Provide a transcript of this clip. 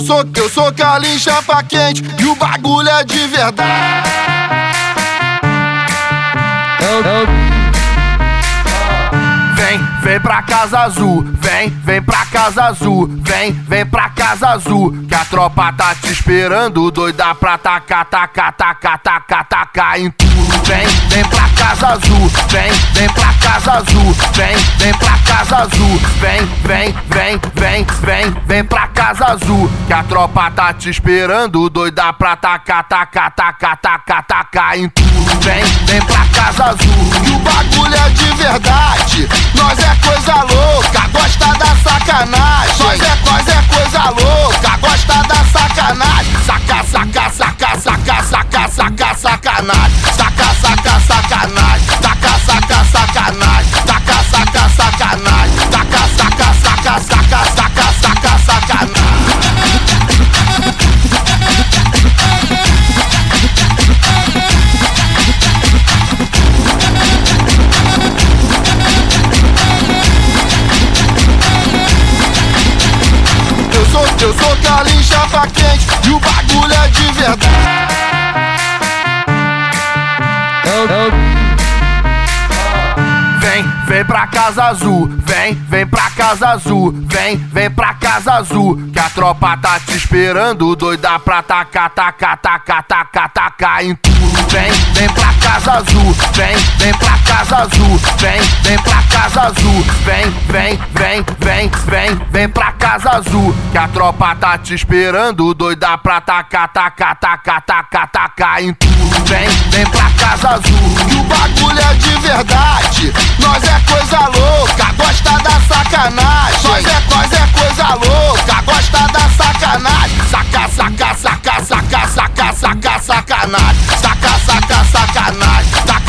eu sou, eu sou Carlinhos chapa quente e o bagulho é de verdade. Vem, vem pra casa azul, vem, vem pra casa azul, vem, vem pra casa azul, que a tropa tá te esperando, doida pra tacar, tacar, tacar, tacar, tacar em tudo. Vem, vem pra casa azul, vem, vem pra casa azul, vem, vem pra casa azul, vem, vem, vem, vem, vem, vem pra casa azul, que a tropa tá te esperando, doida pra tacar, tacar, tacar, tacar, tacar em tudo. Vem, vem pra casa azul, e o bagulho é de verdade. Nós é coisa louca, gosta da sacanagem. Nós é, nós é coisa louca, gosta da sacanagem. Saca, saca, saca, saca, saca, saca, sacanagem. Saca, sou Carlinhos chapa quente e o bagulho é de verdade. Vem, vem pra casa azul, vem, vem pra casa azul, vem, vem pra casa azul, que a tropa tá te esperando, doida pra tacar, tacar, tacar, tacar, tacar em tudo. Vem, vem pra casa azul, vem, vem pra casa azul, vem, vem pra casa azul. Vem, vem, vem, vem, vem, vem pra casa azul. Que a tropa tá te esperando, doida pra tacar, tacar, tacar, tacar, tacar em tudo. Vem, vem pra casa azul. Que o bagulho é de verdade. Nós é coisa louca, gosta da sacanagem. Nós é, nós é coisa louca, gosta da sacanagem. Saca, saca, saca, saca, saca, saca, sacanagem. Saca, saca, sacanagem. Saca,